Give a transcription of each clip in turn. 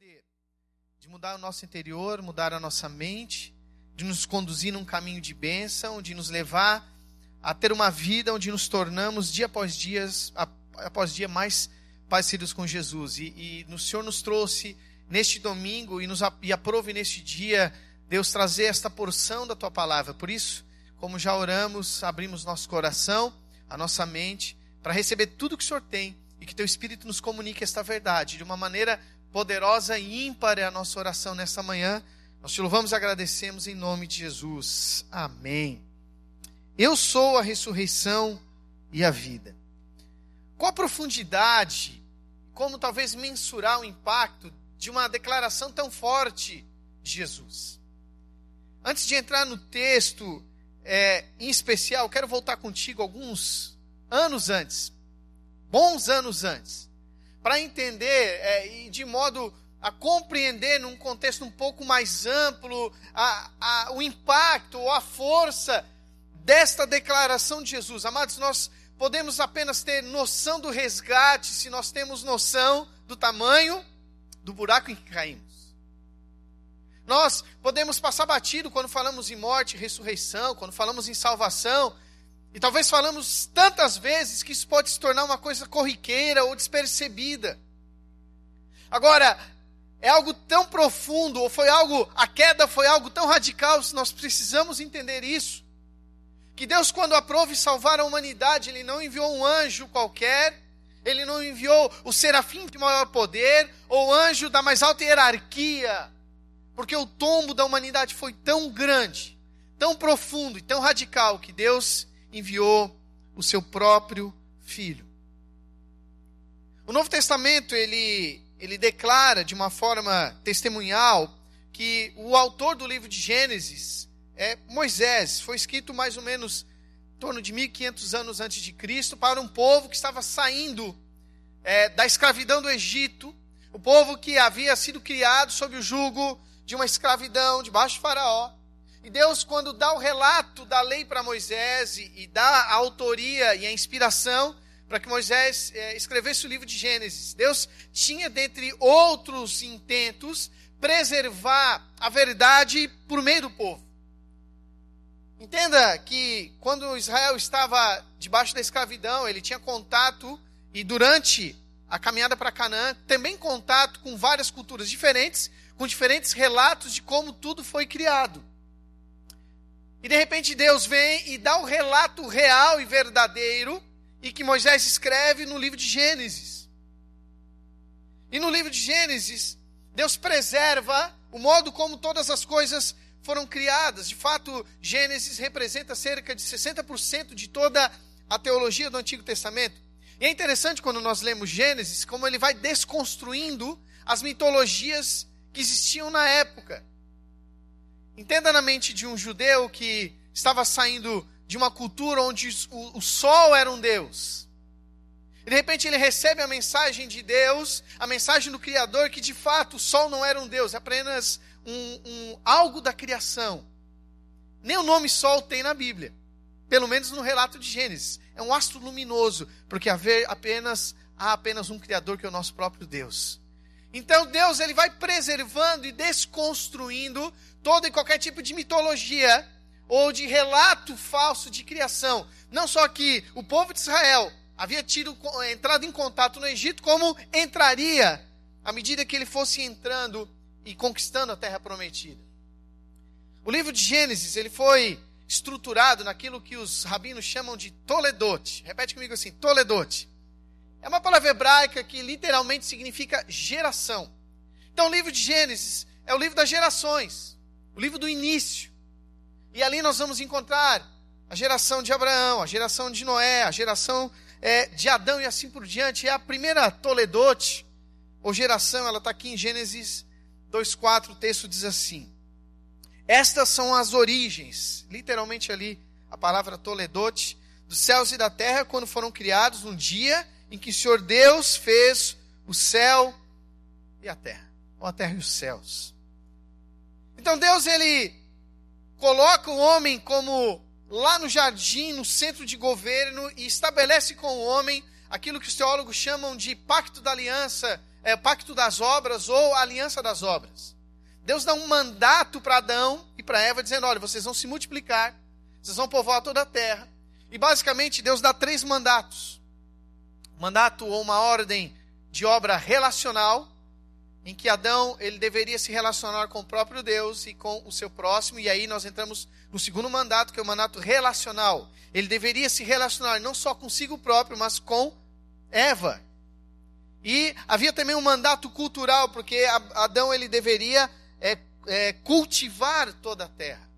poder de mudar o nosso interior, mudar a nossa mente, de nos conduzir num caminho de bênção, de nos levar a ter uma vida onde nos tornamos dia após dia, após dia mais parecidos com Jesus. E, e o Senhor nos trouxe neste domingo e, nos, e aprove neste dia, Deus, trazer esta porção da tua palavra. Por isso, como já oramos, abrimos nosso coração, a nossa mente, para receber tudo que o Senhor tem e que teu Espírito nos comunique esta verdade de uma maneira poderosa e ímpar é a nossa oração nesta manhã. Nós te louvamos e agradecemos em nome de Jesus. Amém. Eu sou a ressurreição e a vida. Qual a profundidade, como talvez mensurar o impacto de uma declaração tão forte de Jesus? Antes de entrar no texto é, em especial, quero voltar contigo alguns anos antes, bons anos antes para entender é, e de modo a compreender num contexto um pouco mais amplo a, a, o impacto ou a força desta declaração de Jesus. Amados, nós podemos apenas ter noção do resgate se nós temos noção do tamanho do buraco em que caímos. Nós podemos passar batido quando falamos em morte, ressurreição, quando falamos em salvação, e talvez falamos tantas vezes que isso pode se tornar uma coisa corriqueira ou despercebida. Agora, é algo tão profundo, ou foi algo, a queda foi algo tão radical, nós precisamos entender isso. Que Deus, quando aprove salvar a humanidade, Ele não enviou um anjo qualquer, Ele não enviou o serafim de maior poder, ou anjo da mais alta hierarquia, porque o tombo da humanidade foi tão grande, tão profundo e tão radical, que Deus enviou o seu próprio filho. O Novo Testamento, ele, ele declara de uma forma testemunhal que o autor do livro de Gênesis é Moisés. Foi escrito mais ou menos em torno de 1500 anos antes de Cristo para um povo que estava saindo é, da escravidão do Egito, o povo que havia sido criado sob o jugo de uma escravidão debaixo de Faraó. Deus, quando dá o relato da lei para Moisés e, e, dá a autoria e a inspiração para que Moisés é, escrevesse o livro de Gênesis, Deus tinha, dentre outros intentos, preservar a verdade por meio do povo. Entenda que quando Israel estava debaixo da escravidão, ele tinha contato, e durante a caminhada para Canaã, também contato com várias culturas diferentes, com diferentes relatos de como tudo foi criado. E de repente Deus vem e dá o relato real e verdadeiro e que Moisés escreve no livro de Gênesis. E no livro de Gênesis, Deus preserva o modo como todas as coisas foram criadas. De fato, Gênesis representa cerca de 60% de toda a teologia do Antigo Testamento. E é interessante quando nós lemos Gênesis, como ele vai desconstruindo as mitologias que existiam na época. Entenda na mente de um judeu que estava saindo de uma cultura onde o, o sol era um Deus. E de repente ele recebe a mensagem de Deus, a mensagem do Criador, que de fato o sol não era um Deus, é apenas um, um, algo da criação. Nem o nome sol tem na Bíblia, pelo menos no relato de Gênesis. É um astro luminoso, porque haver apenas, há apenas um Criador que é o nosso próprio Deus. Então Deus ele vai preservando e desconstruindo todo e qualquer tipo de mitologia ou de relato falso de criação. Não só que o povo de Israel havia tido entrado em contato no Egito, como entraria à medida que ele fosse entrando e conquistando a terra prometida. O livro de Gênesis, ele foi estruturado naquilo que os rabinos chamam de Toledote. Repete comigo assim, Toledote. É uma palavra hebraica que literalmente significa geração. Então, o livro de Gênesis é o livro das gerações o livro do início. E ali nós vamos encontrar a geração de Abraão, a geração de Noé, a geração é, de Adão e assim por diante. É a primeira Toledote, ou geração, ela está aqui em Gênesis 2,4, o texto diz assim: Estas são as origens, literalmente ali a palavra Toledote, dos céus e da terra, quando foram criados no dia em que o Senhor Deus fez o céu e a terra, ou a terra e os céus. Então Deus ele coloca o homem como lá no jardim, no centro de governo e estabelece com o homem aquilo que os teólogos chamam de pacto da aliança é, pacto das obras ou aliança das obras. Deus dá um mandato para Adão e para Eva, dizendo: olha, vocês vão se multiplicar, vocês vão povoar toda a terra. E basicamente Deus dá três mandatos: mandato ou uma ordem de obra relacional, em que Adão ele deveria se relacionar com o próprio Deus e com o seu próximo, e aí nós entramos no segundo mandato, que é o mandato relacional. Ele deveria se relacionar não só consigo próprio, mas com Eva. E havia também um mandato cultural, porque Adão ele deveria é, é, cultivar toda a terra.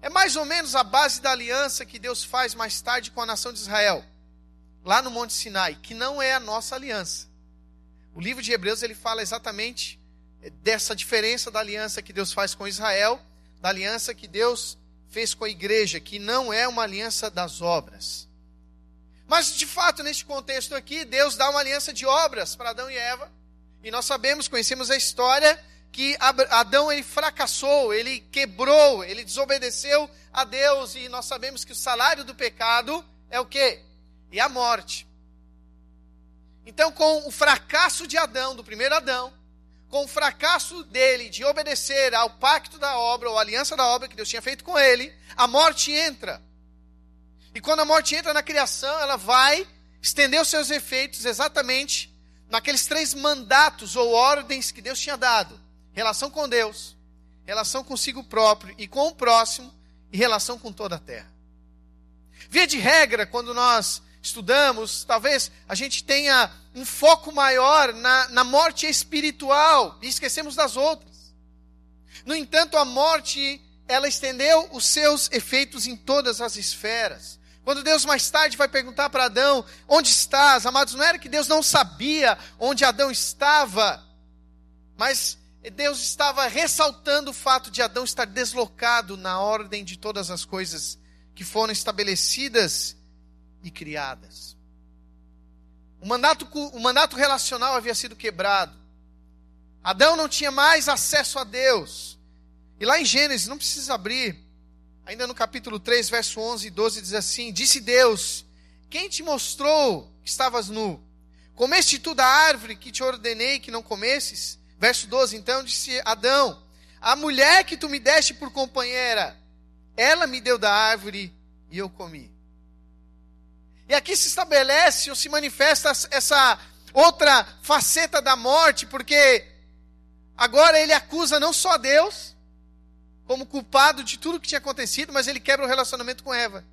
É mais ou menos a base da aliança que Deus faz mais tarde com a nação de Israel, lá no Monte Sinai, que não é a nossa aliança. O livro de Hebreus ele fala exatamente eh, dessa diferença da aliança que Deus faz com Israel, da aliança que Deus fez com a igreja, que não é uma aliança das obras. Mas de fato, neste contexto aqui, Deus dá uma aliança de obras para Adão e Eva. E nós sabemos, conhecemos a história que Adão ele fracassou, ele quebrou, ele desobedeceu a Deus e nós sabemos que o salário do pecado é o quê? É a morte. Então, com o fracasso de Adão, do primeiro Adão, com o fracasso dele de obedecer ao pacto da obra, ou aliança da obra que Deus tinha feito com ele, a morte entra. E quando a morte entra na criação, ela vai estender os seus efeitos exatamente naqueles três mandatos ou ordens que Deus tinha dado: relação com Deus, relação consigo próprio e com o próximo, e relação com toda a terra. Via de regra, quando nós estudamos, talvez a gente tenha um foco maior na, na morte espiritual e esquecemos das outras. No entanto, a morte, ela estendeu os seus efeitos em todas as esferas. Quando Deus mais tarde vai perguntar para Adão: Onde estás? Amados, não era que Deus não sabia onde Adão estava, mas Deus estava ressaltando o fato de Adão estar deslocado na ordem de todas as coisas que foram estabelecidas e criadas. O mandato, o mandato relacional havia sido quebrado. Adão não tinha mais acesso a Deus. E lá em Gênesis, não precisa abrir, ainda no capítulo 3, verso 11 e 12, diz assim: Disse Deus: Quem te mostrou que estavas nu? Comeste tu da árvore que te ordenei que não comesses? Verso 12: Então disse Adão: A mulher que tu me deste por companheira, ela me deu da árvore e eu comi. E aqui se estabelece ou se manifesta essa outra faceta da morte, porque agora ele acusa não só Deus como culpado de tudo que tinha acontecido, mas ele quebra o relacionamento com Eva.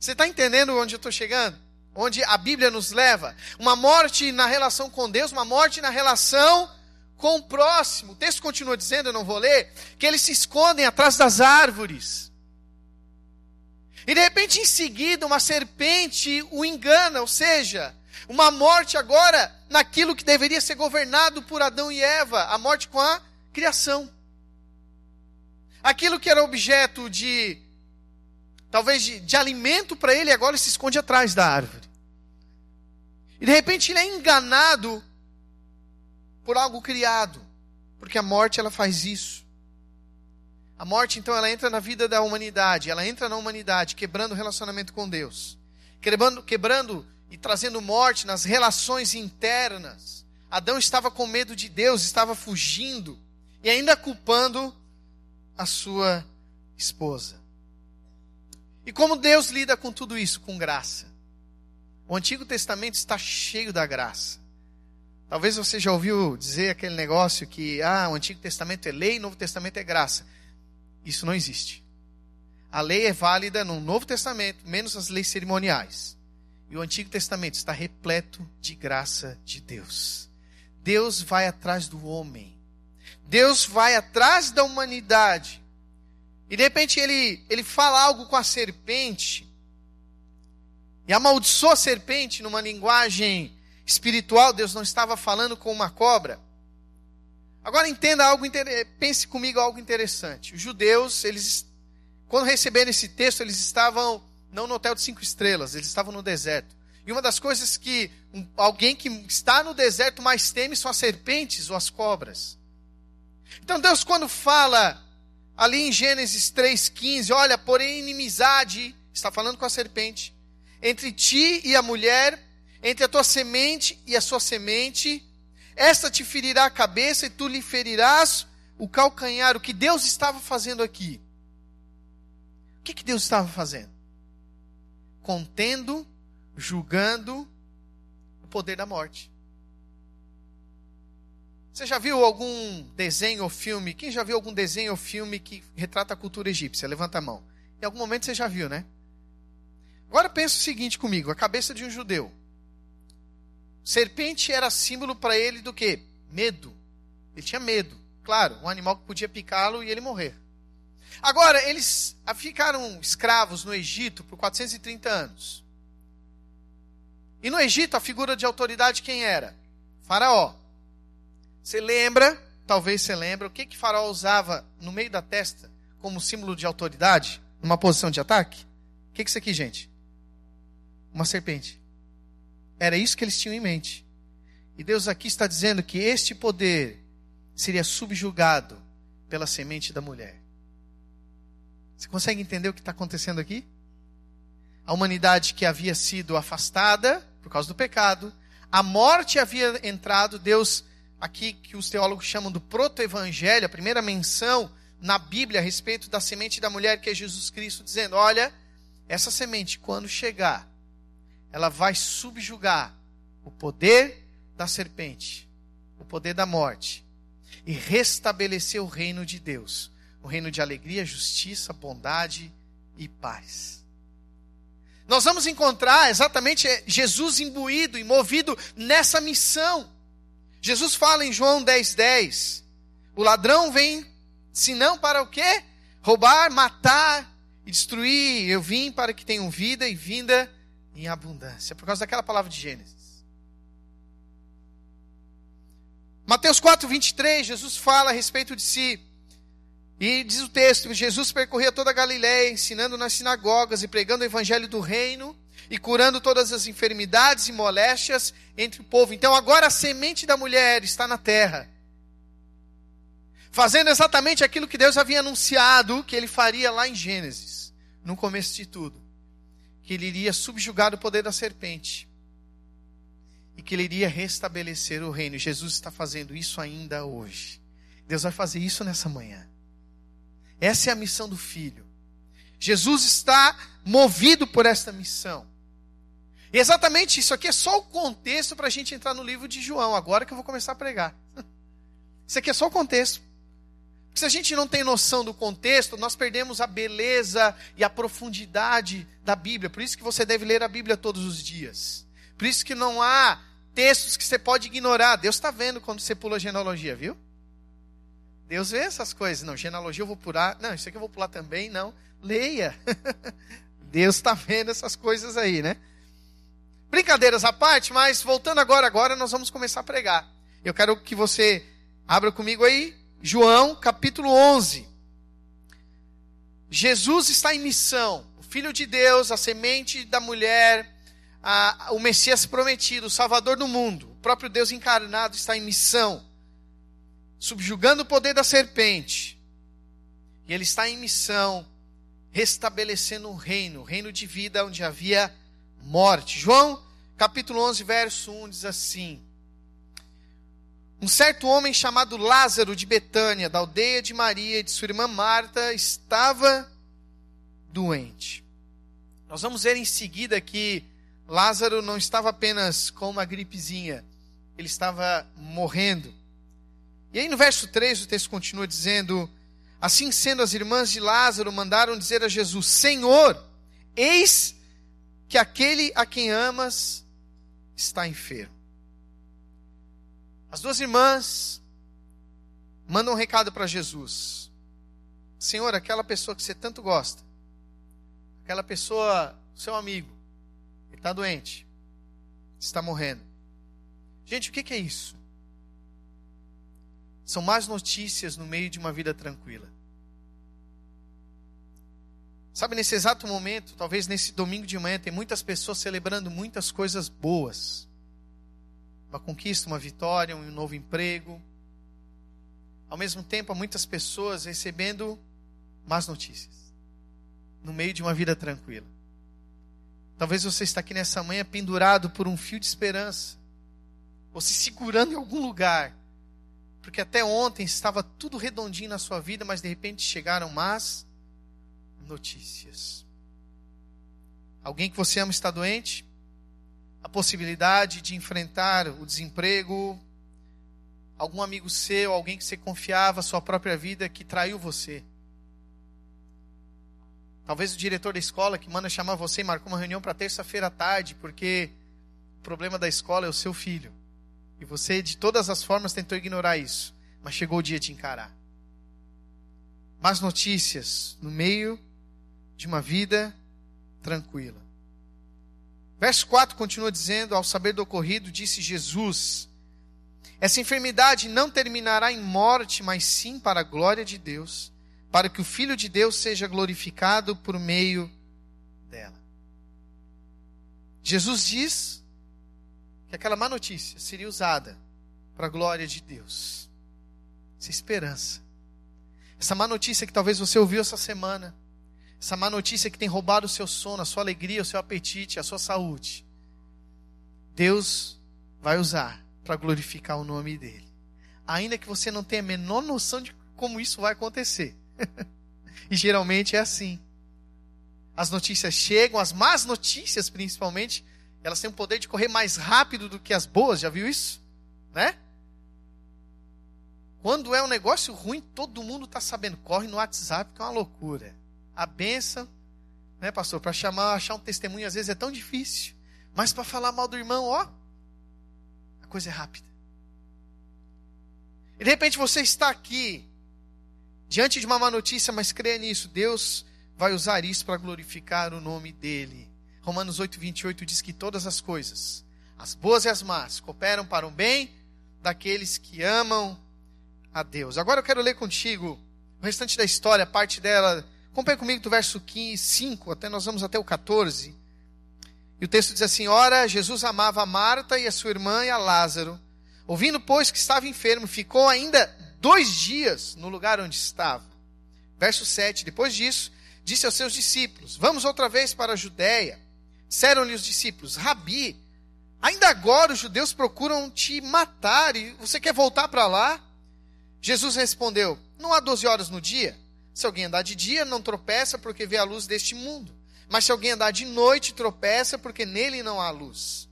Você está entendendo onde eu estou chegando? Onde a Bíblia nos leva? Uma morte na relação com Deus, uma morte na relação com o próximo. O texto continua dizendo, eu não vou ler, que eles se escondem atrás das árvores. E de repente, em seguida, uma serpente o engana, ou seja, uma morte agora naquilo que deveria ser governado por Adão e Eva, a morte com a criação. Aquilo que era objeto de, talvez, de, de alimento para ele, agora se esconde atrás da árvore. E de repente ele é enganado por algo criado, porque a morte ela faz isso. A morte, então, ela entra na vida da humanidade, ela entra na humanidade, quebrando o relacionamento com Deus, quebrando, quebrando e trazendo morte nas relações internas. Adão estava com medo de Deus, estava fugindo e ainda culpando a sua esposa. E como Deus lida com tudo isso? Com graça. O Antigo Testamento está cheio da graça. Talvez você já ouviu dizer aquele negócio que ah, o Antigo Testamento é lei, o Novo Testamento é graça. Isso não existe. A lei é válida no Novo Testamento, menos as leis cerimoniais. E o Antigo Testamento está repleto de graça de Deus. Deus vai atrás do homem. Deus vai atrás da humanidade. E de repente ele, ele fala algo com a serpente. E amaldiçoa a serpente numa linguagem espiritual. Deus não estava falando com uma cobra. Agora entenda algo, pense comigo algo interessante. Os judeus, eles, quando receberam esse texto, eles estavam não no hotel de cinco estrelas, eles estavam no deserto. E uma das coisas que um, alguém que está no deserto mais teme são as serpentes ou as cobras. Então Deus, quando fala ali em Gênesis 3,15, olha, porém inimizade, está falando com a serpente, entre ti e a mulher, entre a tua semente e a sua semente, esta te ferirá a cabeça e tu lhe ferirás o calcanhar. O que Deus estava fazendo aqui? O que, que Deus estava fazendo? Contendo, julgando o poder da morte. Você já viu algum desenho ou filme? Quem já viu algum desenho ou filme que retrata a cultura egípcia? Levanta a mão. Em algum momento você já viu, né? Agora pensa o seguinte comigo: a cabeça de um judeu. Serpente era símbolo para ele do que? Medo. Ele tinha medo. Claro, um animal que podia picá-lo e ele morrer. Agora, eles ficaram escravos no Egito por 430 anos. E no Egito, a figura de autoridade quem era? Faraó. Você lembra, talvez você lembre, o que que Faraó usava no meio da testa como símbolo de autoridade, numa posição de ataque? O que que é isso aqui, gente? Uma serpente. Era isso que eles tinham em mente. E Deus aqui está dizendo que este poder seria subjugado pela semente da mulher. Você consegue entender o que está acontecendo aqui? A humanidade que havia sido afastada por causa do pecado, a morte havia entrado, Deus aqui que os teólogos chamam do proto-evangelho, a primeira menção na Bíblia a respeito da semente da mulher, que é Jesus Cristo, dizendo: olha, essa semente, quando chegar, ela vai subjugar o poder da serpente, o poder da morte, e restabelecer o reino de Deus o reino de alegria, justiça, bondade e paz. Nós vamos encontrar exatamente Jesus imbuído e movido nessa missão. Jesus fala em João 10,10: 10, o ladrão vem, senão para o quê? Roubar, matar e destruir. Eu vim para que tenham vida e vinda em abundância. Por causa daquela palavra de Gênesis. Mateus 4, 23, Jesus fala a respeito de si. E diz o texto: Jesus percorria toda a Galiléia, ensinando nas sinagogas e pregando o evangelho do reino e curando todas as enfermidades e moléstias entre o povo. Então agora a semente da mulher está na terra, fazendo exatamente aquilo que Deus havia anunciado que ele faria lá em Gênesis, no começo de tudo, que ele iria subjugar o poder da serpente e que ele iria restabelecer o reino. Jesus está fazendo isso ainda hoje. Deus vai fazer isso nessa manhã. Essa é a missão do filho. Jesus está movido por esta missão. E exatamente isso aqui é só o contexto para a gente entrar no livro de João, agora que eu vou começar a pregar. Isso aqui é só o contexto. Porque se a gente não tem noção do contexto, nós perdemos a beleza e a profundidade da Bíblia. Por isso que você deve ler a Bíblia todos os dias. Por isso que não há textos que você pode ignorar. Deus está vendo quando você pula a genealogia, viu? Deus vê essas coisas. Não, genealogia eu vou pular. Não, isso aqui eu vou pular também. Não, leia. Deus está vendo essas coisas aí, né? Brincadeiras à parte, mas voltando agora, agora nós vamos começar a pregar. Eu quero que você abra comigo aí, João capítulo 11. Jesus está em missão. O Filho de Deus, a semente da mulher, a, o Messias prometido, o Salvador do mundo, o próprio Deus encarnado está em missão, subjugando o poder da serpente. E ele está em missão, restabelecendo um reino, um reino de vida onde havia morte. João, capítulo 11, verso 1 diz assim: Um certo homem chamado Lázaro de Betânia, da aldeia de Maria e de sua irmã Marta, estava doente. Nós vamos ver em seguida que Lázaro não estava apenas com uma gripezinha, ele estava morrendo. E aí no verso 3 o texto continua dizendo: Assim sendo, as irmãs de Lázaro mandaram dizer a Jesus: Senhor, eis que aquele a quem amas está enfermo. As duas irmãs mandam um recado para Jesus: Senhor, aquela pessoa que você tanto gosta, aquela pessoa, seu amigo, ele está doente, está morrendo. Gente, o que, é isso? São más notícias no meio de uma vida tranquila. Sabe, nesse exato momento, talvez nesse domingo de manhã, tem muitas pessoas celebrando muitas coisas boas. Uma conquista, uma vitória, um novo emprego. Ao mesmo tempo, há muitas pessoas recebendo más notícias. No meio de uma vida tranquila. Talvez você está aqui nessa manhã pendurado por um fio de esperança, ou se segurando em algum lugar, porque até ontem estava tudo redondinho na sua vida, mas de repente chegaram más notícias. Alguém que você ama está doente? A possibilidade de enfrentar o desemprego, algum amigo seu, alguém que você confiava, sua própria vida, que traiu você. Talvez o diretor da escola que manda chamar você e marcou uma reunião para terça-feira à tarde, porque o problema da escola é o seu filho. E você, de todas as formas, tentou ignorar isso. Mas chegou o dia de encarar. Más notícias no meio de uma vida tranquila. Verso 4 continua dizendo: Ao saber do ocorrido, disse Jesus: Essa enfermidade não terminará em morte, mas sim para a glória de Deus para que o Filho de Deus seja glorificado por meio dela. Jesus diz que aquela má notícia seria usada para a glória de Deus. Essa esperança. Essa má notícia que talvez você ouviu essa semana. Essa má notícia que tem roubado o seu sono, a sua alegria, o seu apetite, a sua saúde. Deus vai usar para glorificar o nome dele. Ainda que você não tenha a menor noção de como isso vai acontecer. e geralmente é assim. As notícias chegam, as más notícias principalmente, elas têm o poder de correr mais rápido do que as boas, já viu isso? Né? Quando é um negócio ruim, todo mundo está sabendo. Corre no WhatsApp, que é uma loucura. A benção, né, pastor? Para chamar, achar um testemunho às vezes é tão difícil. Mas para falar mal do irmão, ó, a coisa é rápida. E de repente você está aqui, diante de uma má notícia, mas creia nisso, Deus vai usar isso para glorificar o nome dele. Romanos 8, 28 diz que todas as coisas, as boas e as más, cooperam para o bem daqueles que amam a Deus. Agora eu quero ler contigo o restante da história, parte dela. Acompanhe comigo do verso 15, 5, até nós vamos até o 14. E o texto diz assim: Ora, Jesus amava a Marta e a sua irmã e a Lázaro. Ouvindo, pois, que estava enfermo, ficou ainda dois dias no lugar onde estava. Verso 7: Depois disso, disse aos seus discípulos: Vamos outra vez para a Judéia. Disseram-lhe os discípulos: Rabi, ainda agora os judeus procuram te matar e você quer voltar para lá? Jesus respondeu: Não há doze horas no dia. Se alguém andar de dia, não tropeça porque vê a luz deste mundo. Mas se alguém andar de noite, tropeça porque nele não há luz.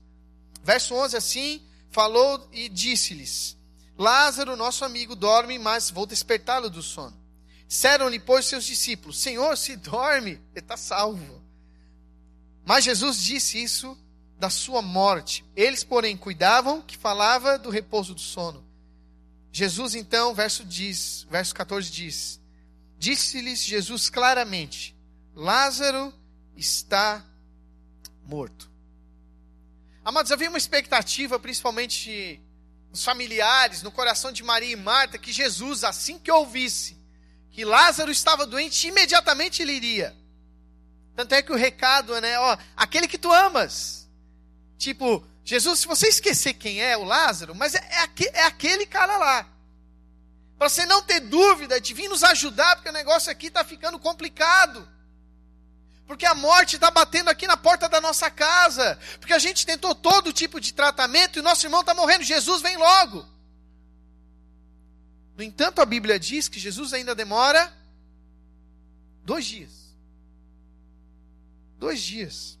Verso 11: Assim falou e disse-lhes: Lázaro, nosso amigo, dorme, mas vou despertá-lo do sono. Disseram-lhe, pois, seus discípulos: Senhor, se dorme, ele está salvo. Mas Jesus disse isso da sua morte. Eles, porém, cuidavam que falava do repouso do sono. Jesus, então, verso, diz, verso 14 diz: Disse-lhes Jesus claramente: Lázaro está morto. Amados, havia uma expectativa, principalmente os familiares, no coração de Maria e Marta, que Jesus, assim que ouvisse que Lázaro estava doente, imediatamente ele iria. Tanto é que o recado é, né, ó, aquele que tu amas. Tipo, Jesus, se você esquecer quem é o Lázaro, mas é, é, é aquele cara lá. Para você não ter dúvida de vir nos ajudar, porque o negócio aqui está ficando complicado. Porque a morte está batendo aqui na porta da nossa casa. Porque a gente tentou todo tipo de tratamento e nosso irmão está morrendo. Jesus vem logo. No entanto, a Bíblia diz que Jesus ainda demora dois dias. Dois dias.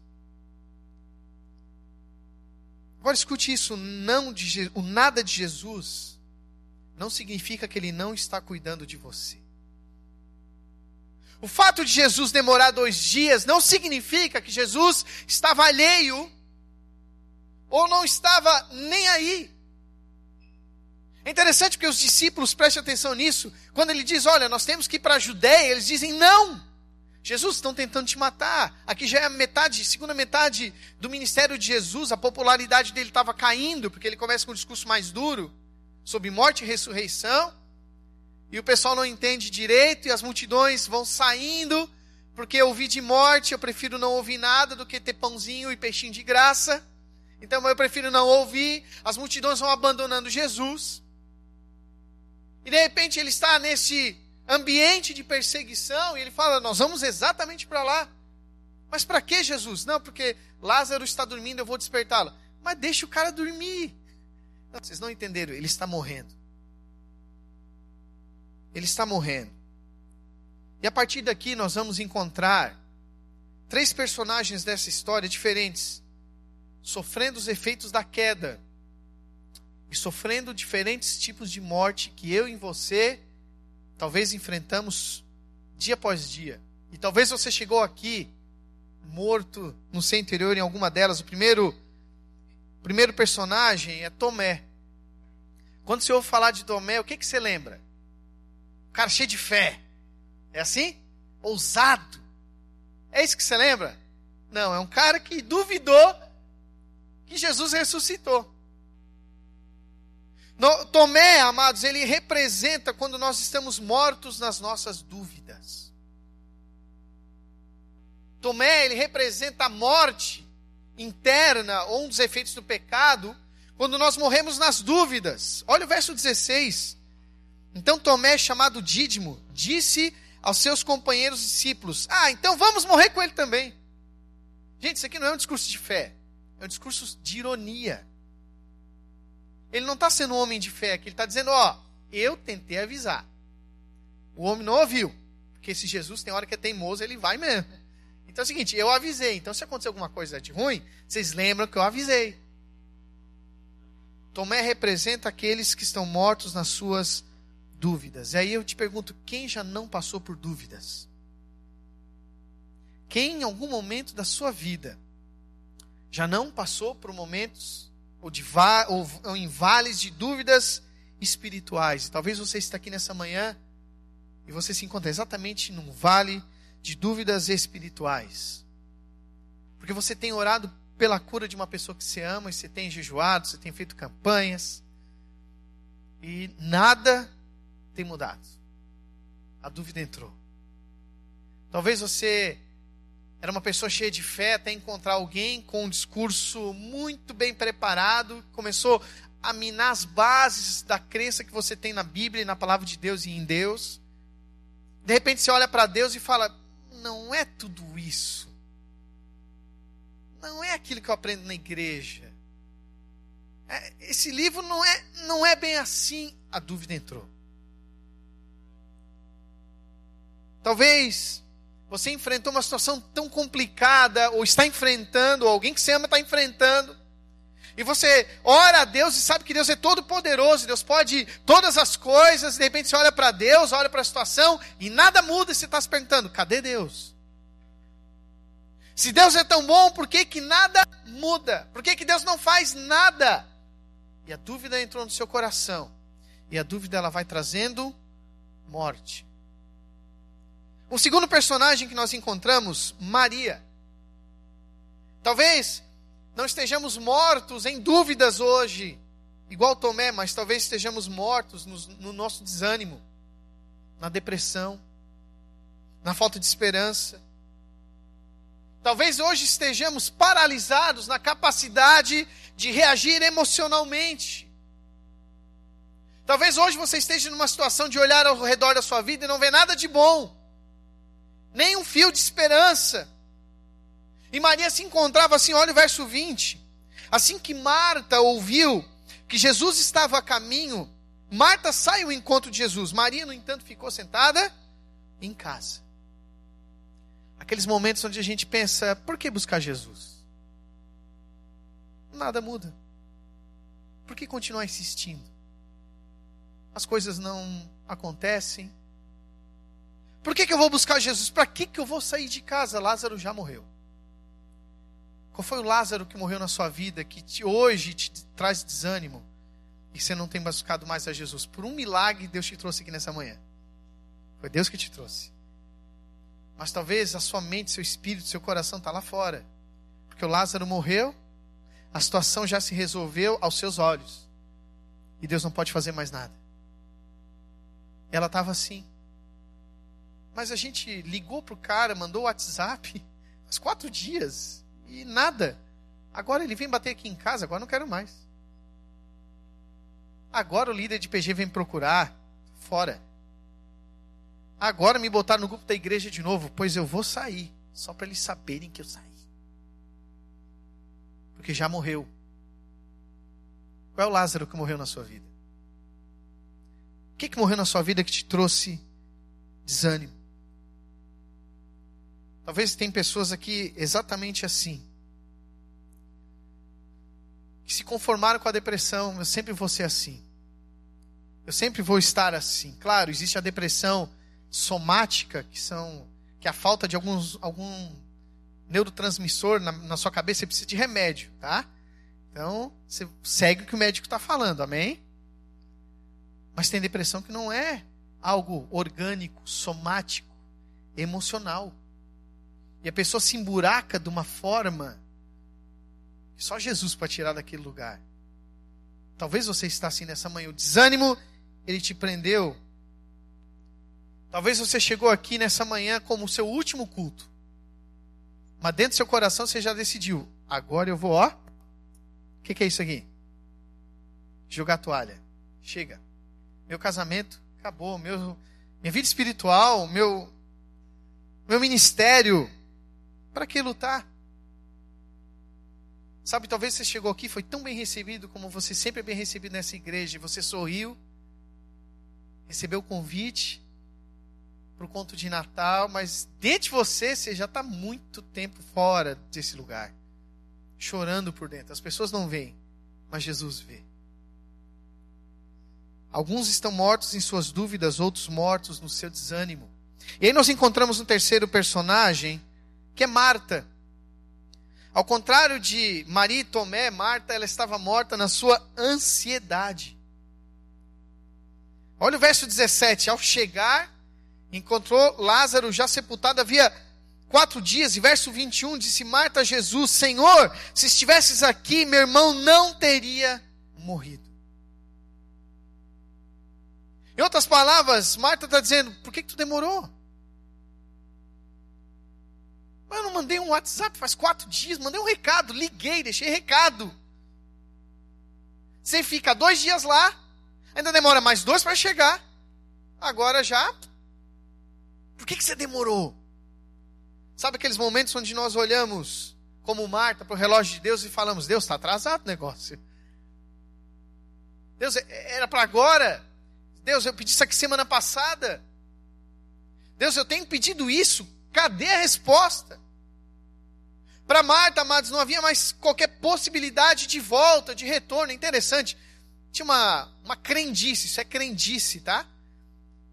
Agora escute isso: não de, o nada de Jesus não significa que ele não está cuidando de você. O fato de Jesus demorar dois dias não significa que Jesus estava alheio ou não estava nem aí. É interessante porque os discípulos, prestem atenção nisso, quando ele diz, olha, nós temos que ir para a Judéia, eles dizem, não, Jesus, estão tentando te matar. Aqui já é a metade, segunda metade do ministério de Jesus, a popularidade dele estava caindo, porque ele começa com um discurso mais duro, sobre morte e ressurreição. E o pessoal não entende direito e as multidões vão saindo, porque ouvir de morte, eu prefiro não ouvir nada do que ter pãozinho e peixinho de graça. Então eu prefiro não ouvir. As multidões vão abandonando Jesus. E de repente ele está nesse ambiente de perseguição e ele fala: Nós vamos exatamente para lá. Mas para que Jesus? Não, porque Lázaro está dormindo, eu vou despertá-lo. Mas deixa o cara dormir. Não, vocês não entenderam, ele está morrendo. Ele está morrendo. E a partir daqui nós vamos encontrar três personagens dessa história diferentes, sofrendo os efeitos da queda e sofrendo diferentes tipos de morte que eu e você talvez enfrentamos dia após dia. E talvez você chegou aqui morto no seu interior em alguma delas. O primeiro, o primeiro personagem é Tomé. Quando você ouve falar de Tomé, o que, que você lembra? Um cara cheio de fé. É assim? Ousado. É isso que você lembra? Não, é um cara que duvidou que Jesus ressuscitou. No, Tomé, amados, ele representa quando nós estamos mortos nas nossas dúvidas. Tomé, ele representa a morte interna ou um dos efeitos do pecado, quando nós morremos nas dúvidas. Olha o verso 16. Então Tomé, chamado Dídimo, disse aos seus companheiros discípulos: Ah, então vamos morrer com ele também. Gente, isso aqui não é um discurso de fé, é um discurso de ironia. Ele não está sendo um homem de fé aqui, ele está dizendo: Ó, eu tentei avisar. O homem não ouviu, porque se Jesus tem hora que é teimoso, ele vai mesmo. Então é o seguinte: eu avisei. Então se acontecer alguma coisa de ruim, vocês lembram que eu avisei. Tomé representa aqueles que estão mortos nas suas dúvidas. E aí eu te pergunto: quem já não passou por dúvidas? Quem em algum momento da sua vida já não passou por momentos ou, de ou, ou em vales de dúvidas espirituais? Talvez você está aqui nessa manhã e você se encontra exatamente num vale de dúvidas espirituais. Porque você tem orado pela cura de uma pessoa que você ama, e você tem jejuado, você tem feito campanhas, e nada tem mudado. A dúvida entrou. Talvez você era uma pessoa cheia de fé até encontrar alguém com um discurso muito bem preparado, começou a minar as bases da crença que você tem na Bíblia na palavra de Deus e em Deus. De repente você olha para Deus e fala: não é tudo isso. Não é aquilo que eu aprendo na igreja. É, esse livro não é, não é bem assim. A dúvida entrou. Talvez você enfrentou uma situação tão complicada, ou está enfrentando, ou alguém que você ama está enfrentando, e você ora a Deus e sabe que Deus é todo poderoso, Deus pode todas as coisas, de repente você olha para Deus, olha para a situação, e nada muda, e você está se perguntando: cadê Deus? Se Deus é tão bom, por que, que nada muda? Por que, que Deus não faz nada? E a dúvida entrou no seu coração. E a dúvida ela vai trazendo morte. O segundo personagem que nós encontramos, Maria. Talvez não estejamos mortos em dúvidas hoje, igual Tomé, mas talvez estejamos mortos no, no nosso desânimo, na depressão, na falta de esperança. Talvez hoje estejamos paralisados na capacidade de reagir emocionalmente. Talvez hoje você esteja numa situação de olhar ao redor da sua vida e não ver nada de bom nem um fio de esperança. E Maria se encontrava assim, olha o verso 20. Assim que Marta ouviu que Jesus estava a caminho, Marta sai ao encontro de Jesus. Maria, no entanto, ficou sentada em casa. Aqueles momentos onde a gente pensa, por que buscar Jesus? Nada muda. Por que continuar insistindo? As coisas não acontecem, por que, que eu vou buscar Jesus? Para que, que eu vou sair de casa? Lázaro já morreu. Qual foi o Lázaro que morreu na sua vida, que te, hoje te traz desânimo e você não tem buscado mais a Jesus? Por um milagre, Deus te trouxe aqui nessa manhã. Foi Deus que te trouxe. Mas talvez a sua mente, seu espírito, seu coração está lá fora. Porque o Lázaro morreu, a situação já se resolveu aos seus olhos. E Deus não pode fazer mais nada. Ela estava assim. Mas a gente ligou pro cara, mandou o WhatsApp, faz quatro dias e nada. Agora ele vem bater aqui em casa, agora não quero mais. Agora o líder de PG vem procurar, fora. Agora me botar no grupo da igreja de novo, pois eu vou sair. só para eles saberem que eu saí. Porque já morreu. Qual é o Lázaro que morreu na sua vida? O que, que morreu na sua vida que te trouxe desânimo? Talvez tem pessoas aqui exatamente assim. Que se conformaram com a depressão, eu sempre vou ser assim. Eu sempre vou estar assim. Claro, existe a depressão somática, que são que a falta de alguns, algum neurotransmissor na, na sua cabeça, você precisa de remédio, tá? Então, você segue o que o médico está falando, amém? Mas tem depressão que não é algo orgânico, somático, emocional. E a pessoa se emburaca de uma forma que só Jesus para tirar daquele lugar. Talvez você está assim nessa manhã. O desânimo, ele te prendeu Talvez você chegou aqui nessa manhã como o seu último culto. Mas dentro do seu coração você já decidiu. Agora eu vou, ó. O que, que é isso aqui? Jogar toalha. Chega. Meu casamento acabou. Meu, minha vida espiritual, meu, meu ministério. Para que lutar? Sabe, talvez você chegou aqui, foi tão bem recebido como você sempre é bem recebido nessa igreja. Você sorriu, recebeu o convite, para o conto de Natal, mas dentro de você, você já está muito tempo fora desse lugar, chorando por dentro. As pessoas não veem, mas Jesus vê. Alguns estão mortos em suas dúvidas, outros mortos no seu desânimo. E aí nós encontramos um terceiro personagem, que é Marta. Ao contrário de Maria e Tomé, Marta ela estava morta na sua ansiedade. Olha o verso 17. Ao chegar, encontrou Lázaro já sepultado havia quatro dias, e verso 21 disse Marta a Jesus: Senhor, se estivesses aqui, meu irmão não teria morrido. Em outras palavras, Marta está dizendo: por que, que tu demorou? Eu não mandei um WhatsApp faz quatro dias, mandei um recado, liguei, deixei recado. Você fica dois dias lá, ainda demora mais dois para chegar. Agora já por que, que você demorou? Sabe aqueles momentos onde nós olhamos como Marta para o relógio de Deus e falamos: Deus está atrasado o negócio. Deus, é, era para agora. Deus, eu pedi isso aqui semana passada. Deus, eu tenho pedido isso. Cadê a resposta? Para Marta, amados, não havia mais qualquer possibilidade de volta, de retorno. Interessante. Tinha uma, uma crendice, isso é crendice, tá?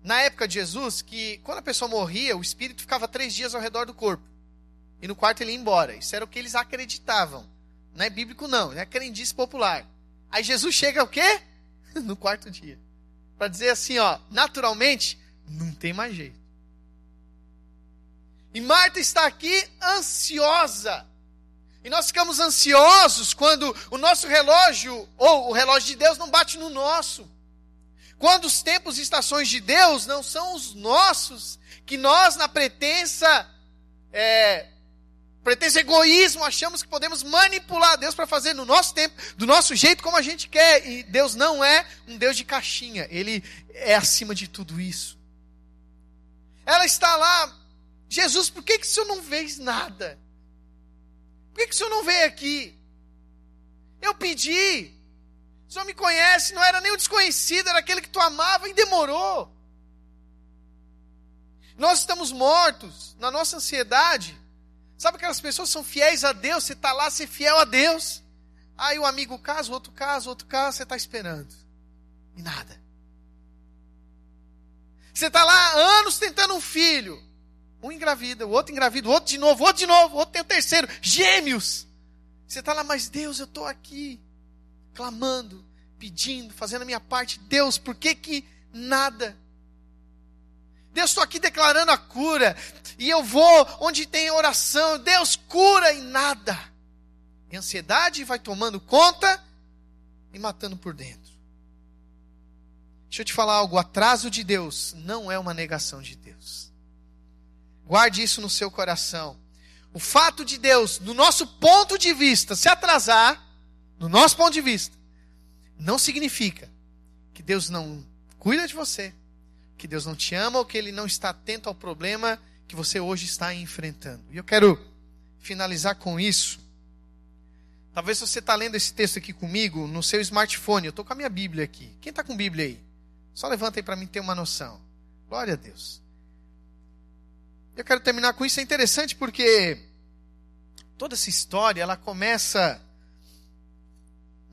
Na época de Jesus que quando a pessoa morria, o espírito ficava três dias ao redor do corpo. E no quarto ele ia embora. Isso era o que eles acreditavam. Não é bíblico, não. É crendice popular. Aí Jesus chega o quê? no quarto dia. Para dizer assim, ó, naturalmente, não tem mais jeito. E Marta está aqui ansiosa. E nós ficamos ansiosos quando o nosso relógio, ou o relógio de Deus, não bate no nosso. Quando os tempos e estações de Deus não são os nossos, que nós, na pretensa, é, pretensa egoísmo, achamos que podemos manipular Deus para fazer no nosso tempo, do nosso jeito, como a gente quer. E Deus não é um Deus de caixinha, Ele é acima de tudo isso. Ela está lá, Jesus, por que, que o senhor não fez nada? Por que, que o senhor não veio aqui? Eu pedi, o Senhor me conhece, não era nem o desconhecido, era aquele que tu amava e demorou. Nós estamos mortos na nossa ansiedade. Sabe aquelas pessoas que são fiéis a Deus, você está lá ser fiel a Deus. Aí o amigo casa, outro casa, o outro casa, você está esperando. E nada. Você está lá anos tentando um filho. Um engravida, o outro engravida, o outro de novo, o outro de novo, o outro tem o terceiro. Gêmeos. Você está lá, mas Deus, eu estou aqui clamando, pedindo, fazendo a minha parte. Deus, por que que nada? Deus, estou aqui declarando a cura. E eu vou onde tem oração. Deus, cura e nada. E a ansiedade vai tomando conta e matando por dentro. Deixa eu te falar algo: o atraso de Deus não é uma negação de Deus. Guarde isso no seu coração. O fato de Deus, do nosso ponto de vista, se atrasar, do nosso ponto de vista, não significa que Deus não cuida de você, que Deus não te ama ou que Ele não está atento ao problema que você hoje está enfrentando. E eu quero finalizar com isso. Talvez você está lendo esse texto aqui comigo no seu smartphone. Eu estou com a minha Bíblia aqui. Quem está com Bíblia aí? Só levanta aí para mim ter uma noção. Glória a Deus. Eu quero terminar com isso. É interessante porque toda essa história ela começa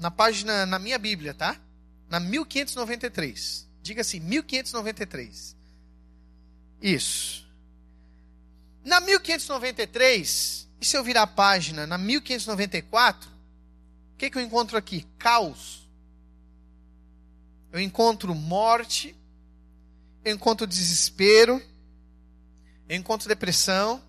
na página, na minha Bíblia, tá? Na 1593. Diga assim, 1593. Isso. Na 1593, e se eu virar a página na 1594, o que, que eu encontro aqui? Caos. Eu encontro morte, eu encontro desespero, eu encontro depressão,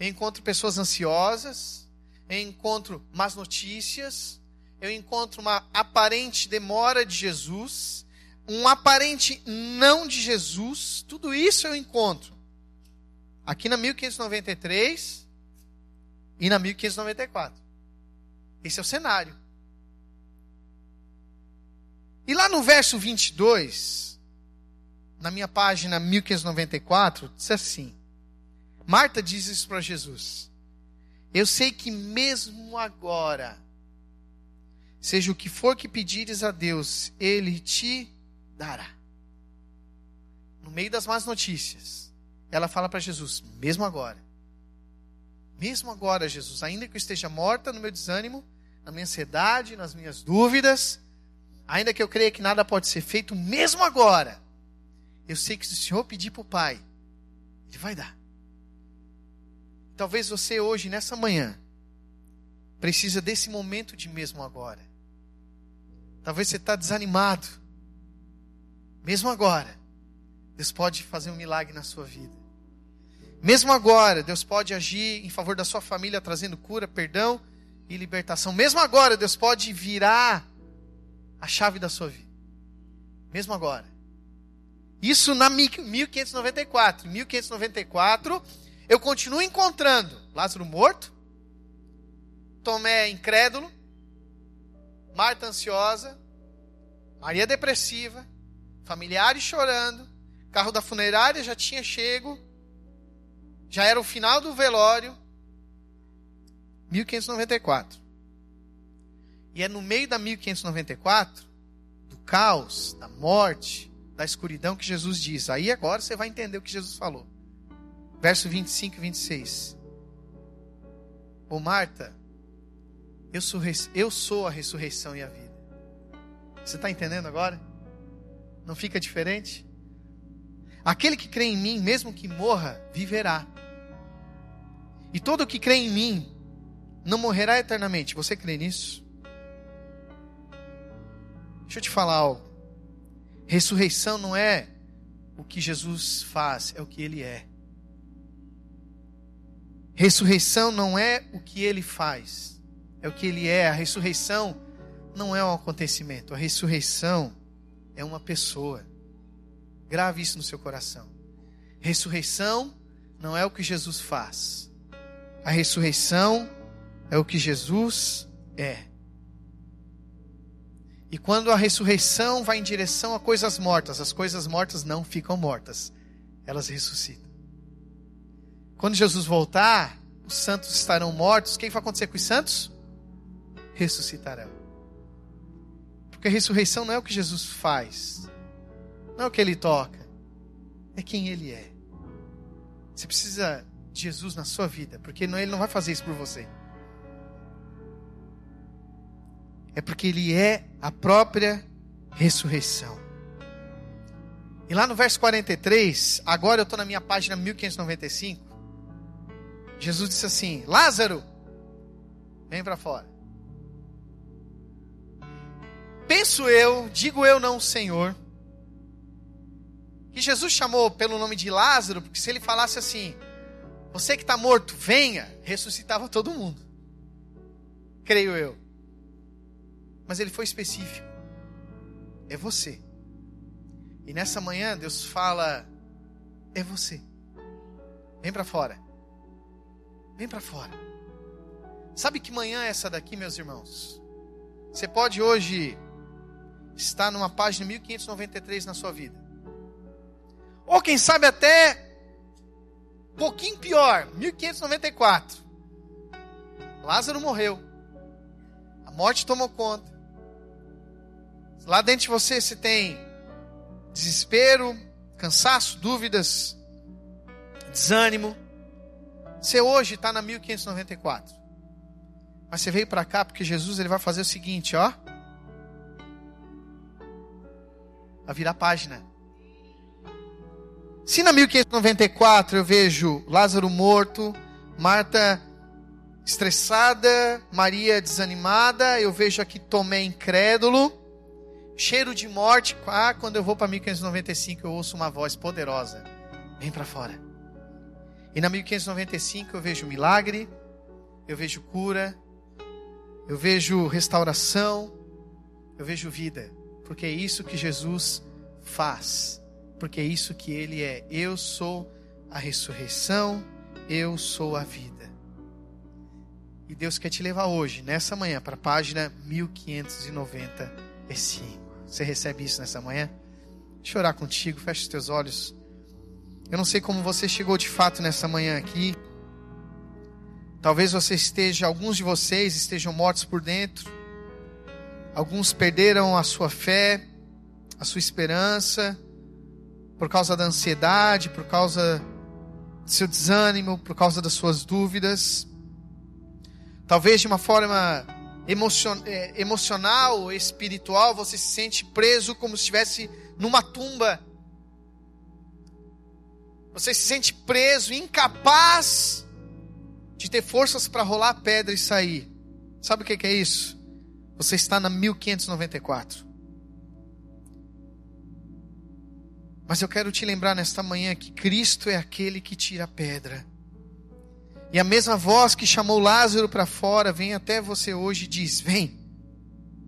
eu encontro pessoas ansiosas, eu encontro más notícias, eu encontro uma aparente demora de Jesus, um aparente não de Jesus, tudo isso eu encontro aqui na 1593 e na 1594. Esse é o cenário. E lá no verso 22, na minha página 1594, diz assim: Marta diz isso para Jesus. Eu sei que mesmo agora, seja o que for que pedires a Deus, Ele te dará. No meio das más notícias, ela fala para Jesus: mesmo agora, mesmo agora, Jesus, ainda que eu esteja morta no meu desânimo, na minha ansiedade, nas minhas dúvidas, ainda que eu creia que nada pode ser feito, mesmo agora, eu sei que se o Senhor pedir para o Pai, Ele vai dar. Talvez você hoje, nessa manhã, precisa desse momento de mesmo agora. Talvez você está desanimado. Mesmo agora, Deus pode fazer um milagre na sua vida. Mesmo agora, Deus pode agir em favor da sua família, trazendo cura, perdão e libertação. Mesmo agora, Deus pode virar a chave da sua vida. Mesmo agora. Isso na 1594. Em 1594, eu continuo encontrando Lázaro morto, Tomé incrédulo, Marta ansiosa, Maria depressiva, familiares chorando, carro da funerária já tinha chego, já era o final do velório, 1594. E é no meio da 1594, do caos, da morte, da escuridão que Jesus diz. Aí agora você vai entender o que Jesus falou. Verso 25 e 26. Ô Marta, eu sou, eu sou a ressurreição e a vida. Você está entendendo agora? Não fica diferente? Aquele que crê em mim, mesmo que morra, viverá. E todo que crê em mim não morrerá eternamente. Você crê nisso? Deixa eu te falar algo. Ressurreição não é o que Jesus faz, é o que ele é. Ressurreição não é o que ele faz, é o que ele é. A ressurreição não é um acontecimento, a ressurreição é uma pessoa. Grave isso no seu coração. Ressurreição não é o que Jesus faz, a ressurreição é o que Jesus é. E quando a ressurreição vai em direção a coisas mortas, as coisas mortas não ficam mortas, elas ressuscitam. Quando Jesus voltar, os santos estarão mortos. O que vai acontecer com os santos? Ressuscitarão. Porque a ressurreição não é o que Jesus faz, não é o que ele toca, é quem ele é. Você precisa Jesus na sua vida, porque ele não vai fazer isso por você. É porque ele é a própria ressurreição. E lá no verso 43, agora eu estou na minha página 1595. Jesus disse assim: Lázaro, vem para fora. Penso eu, digo eu não, Senhor, que Jesus chamou pelo nome de Lázaro, porque se ele falasse assim, você que está morto, venha, ressuscitava todo mundo. Creio eu. Mas ele foi específico. É você. E nessa manhã Deus fala: é você. Vem para fora. Vem para fora. Sabe que manhã é essa daqui, meus irmãos? Você pode hoje estar numa página 1593 na sua vida. Ou quem sabe até pouquinho pior, 1594. Lázaro morreu. A morte tomou conta. Lá dentro de você você tem desespero, cansaço, dúvidas, desânimo. Você hoje está na 1594. Mas você veio para cá porque Jesus ele vai fazer o seguinte, ó. Vai virar página. Se na 1594 eu vejo Lázaro morto, Marta estressada, Maria desanimada, eu vejo aqui Tomé incrédulo, cheiro de morte. Ah, quando eu vou para 1595 eu ouço uma voz poderosa: vem para fora. E na 1595 eu vejo milagre, eu vejo cura, eu vejo restauração, eu vejo vida, porque é isso que Jesus faz, porque é isso que Ele é. Eu sou a ressurreição, eu sou a vida. E Deus quer te levar hoje, nessa manhã, para a página 1595. Você recebe isso nessa manhã? Deixa eu orar contigo, fecha os teus olhos. Eu não sei como você chegou de fato nessa manhã aqui. Talvez você esteja, alguns de vocês estejam mortos por dentro. Alguns perderam a sua fé, a sua esperança, por causa da ansiedade, por causa do seu desânimo, por causa das suas dúvidas. Talvez de uma forma é, emocional espiritual, você se sente preso como se estivesse numa tumba. Você se sente preso, incapaz de ter forças para rolar a pedra e sair. Sabe o que é isso? Você está na 1594. Mas eu quero te lembrar nesta manhã que Cristo é aquele que tira a pedra. E a mesma voz que chamou Lázaro para fora vem até você hoje e diz: Vem,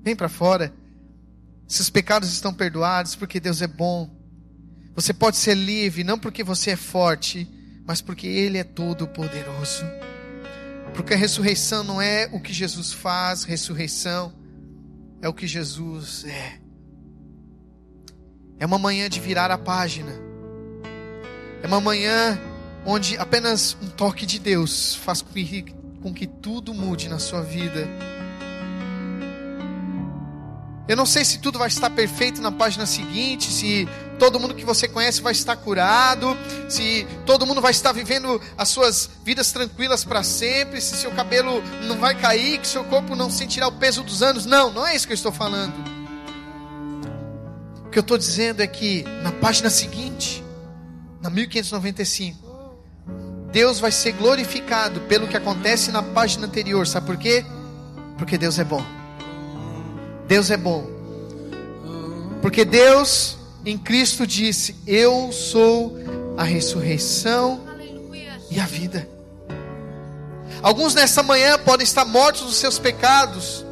vem para fora. Seus pecados estão perdoados porque Deus é bom. Você pode ser livre não porque você é forte, mas porque Ele é todo poderoso. Porque a ressurreição não é o que Jesus faz, ressurreição é o que Jesus é. É uma manhã de virar a página. É uma manhã onde apenas um toque de Deus faz com que, com que tudo mude na sua vida. Eu não sei se tudo vai estar perfeito na página seguinte, se todo mundo que você conhece vai estar curado, se todo mundo vai estar vivendo as suas vidas tranquilas para sempre, se seu cabelo não vai cair, que seu corpo não sentirá o peso dos anos. Não, não é isso que eu estou falando. O que eu estou dizendo é que na página seguinte, na 1595, Deus vai ser glorificado pelo que acontece na página anterior. Sabe por quê? Porque Deus é bom. Deus é bom. Porque Deus em Cristo disse: Eu sou a ressurreição e a vida. Alguns nessa manhã podem estar mortos dos seus pecados.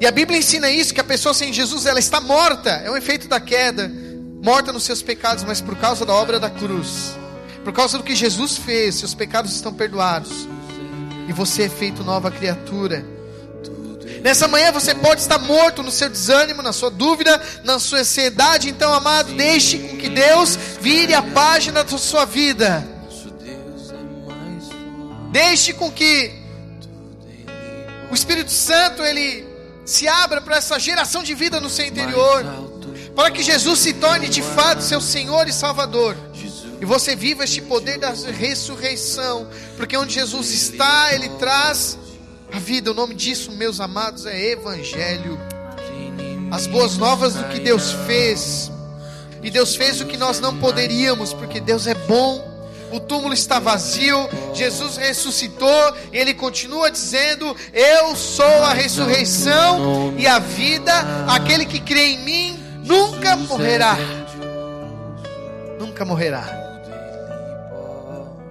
E a Bíblia ensina isso: que a pessoa sem Jesus ela está morta. É um efeito da queda. Morta nos seus pecados, mas por causa da obra da cruz por causa do que Jesus fez, seus pecados estão perdoados. E você é feito nova criatura. Nessa manhã você pode estar morto no seu desânimo, na sua dúvida, na sua ansiedade. Então, amado, deixe com que Deus vire a página da sua vida. Deixe com que o Espírito Santo ele se abra para essa geração de vida no seu interior, para que Jesus se torne de fato seu Senhor e Salvador. E você viva este poder da ressurreição, porque onde Jesus está, Ele traz a vida. O nome disso, meus amados, é Evangelho. As boas novas do que Deus fez. E Deus fez o que nós não poderíamos, porque Deus é bom. O túmulo está vazio, Jesus ressuscitou, e Ele continua dizendo: Eu sou a ressurreição e a vida, aquele que crê em mim nunca morrerá. Nunca morrerá.